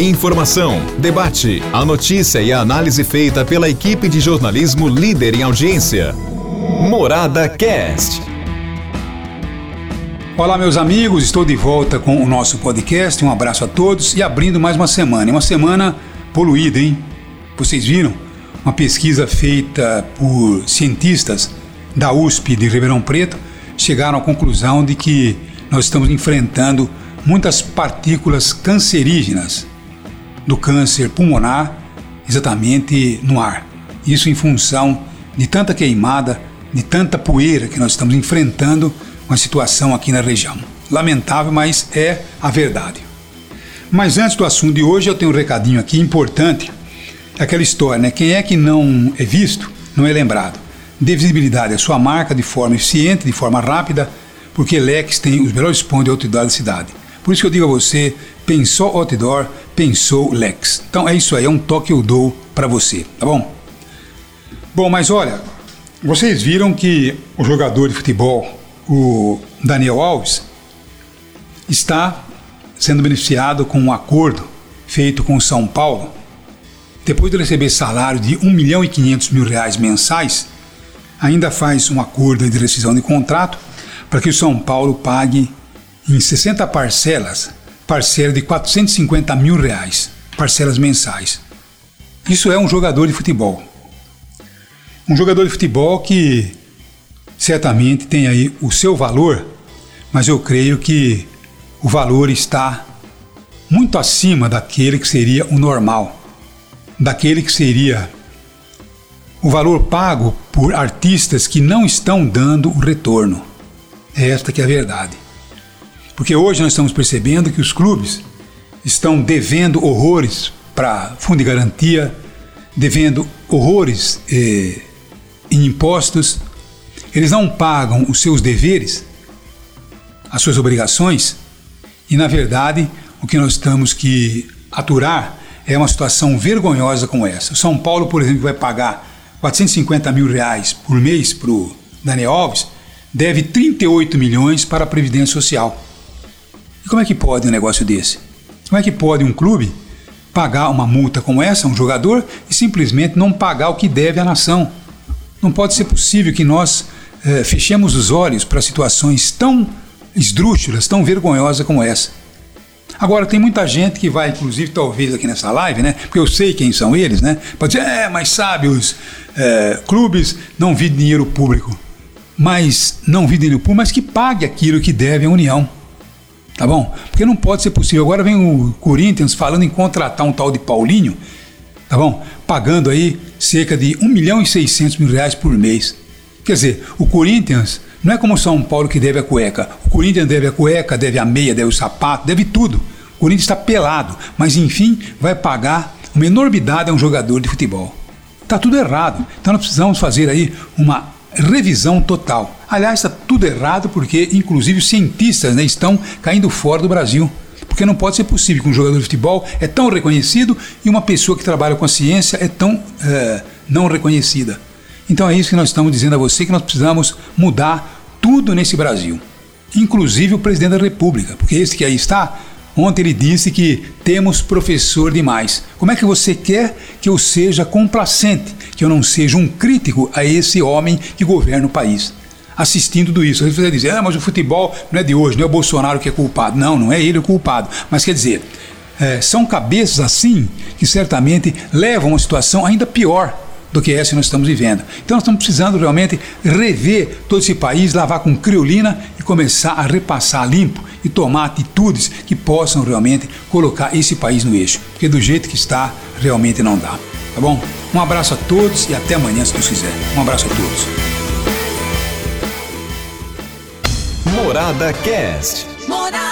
Informação, debate, a notícia e a análise feita pela equipe de jornalismo líder em audiência. Morada Cast. Olá, meus amigos, estou de volta com o nosso podcast. Um abraço a todos e abrindo mais uma semana. Uma semana poluída, hein? Vocês viram? Uma pesquisa feita por cientistas da USP de Ribeirão Preto chegaram à conclusão de que nós estamos enfrentando muitas partículas cancerígenas do câncer pulmonar exatamente no ar. Isso em função de tanta queimada, de tanta poeira que nós estamos enfrentando com a situação aqui na região. Lamentável, mas é a verdade. Mas antes do assunto de hoje, eu tenho um recadinho aqui importante. Aquela história, né? Quem é que não é visto, não é lembrado. Dê visibilidade à sua marca de forma eficiente, de forma rápida, porque Lex tem os melhores pontos de outdoor da cidade. Por isso que eu digo a você, pensou outdoor, pensou Lex. Então é isso aí, é um toque que eu dou para você, tá bom? Bom, mas olha, vocês viram que o jogador de futebol, o Daniel Alves, está sendo beneficiado com um acordo feito com o São Paulo. Depois de receber salário de 1 milhão e 500 mil reais mensais, ainda faz um acordo de rescisão de contrato para que o São Paulo pague em 60 parcelas, parcela de 450 mil reais, parcelas mensais. Isso é um jogador de futebol. Um jogador de futebol que certamente tem aí o seu valor, mas eu creio que o valor está muito acima daquele que seria o normal, daquele que seria o valor pago por artistas que não estão dando o retorno. É esta que é a verdade. Porque hoje nós estamos percebendo que os clubes estão devendo horrores para fundo de garantia, devendo horrores eh, em impostos. Eles não pagam os seus deveres, as suas obrigações, e na verdade o que nós temos que aturar é uma situação vergonhosa como essa. O São Paulo, por exemplo, vai pagar 450 mil reais por mês para o Daniel Alves, deve 38 milhões para a Previdência Social. E como é que pode um negócio desse? Como é que pode um clube pagar uma multa como essa, um jogador, e simplesmente não pagar o que deve à nação? Não pode ser possível que nós eh, fechemos os olhos para situações tão esdrúxulas, tão vergonhosas como essa. Agora, tem muita gente que vai, inclusive, talvez aqui nessa live, né? Porque eu sei quem são eles, né? Pode dizer, é, mas sabe, os é, clubes não vivem dinheiro público. Mas não vivem dinheiro público, mas que pague aquilo que deve à União. Tá bom? Porque não pode ser possível. Agora vem o Corinthians falando em contratar um tal de Paulinho, tá bom? Pagando aí cerca de 1 milhão e 600 mil reais por mês. Quer dizer, o Corinthians não é como o São Paulo que deve a cueca. O Corinthians deve a cueca, deve a meia, deve o sapato, deve tudo. O Corinthians está pelado, mas enfim vai pagar uma enormidade a um jogador de futebol. Está tudo errado. Então nós precisamos fazer aí uma revisão total. Aliás, está tudo errado porque, inclusive, os cientistas né, estão caindo fora do Brasil. Porque não pode ser possível que um jogador de futebol é tão reconhecido e uma pessoa que trabalha com a ciência é tão é, não reconhecida. Então é isso que nós estamos dizendo a você, que nós precisamos mudar tudo nesse Brasil. Inclusive o presidente da República, porque esse que aí está, ontem ele disse que temos professor demais. Como é que você quer que eu seja complacente, que eu não seja um crítico a esse homem que governa o país? assistindo tudo isso. Você vai dizer, ah, mas o futebol não é de hoje, não é o Bolsonaro que é culpado. Não, não é ele o culpado. Mas quer dizer, é, são cabeças assim que certamente levam a uma situação ainda pior do que essa que nós estamos vivendo. Então nós estamos precisando realmente rever todo esse país, lavar com criolina e começar a repassar limpo e tomar atitudes que possam realmente colocar esse país no eixo. Porque do jeito que está, realmente não dá. Tá bom? Um abraço a todos e até amanhã, se Deus quiser. Um abraço a todos. Morada Cast. Morada.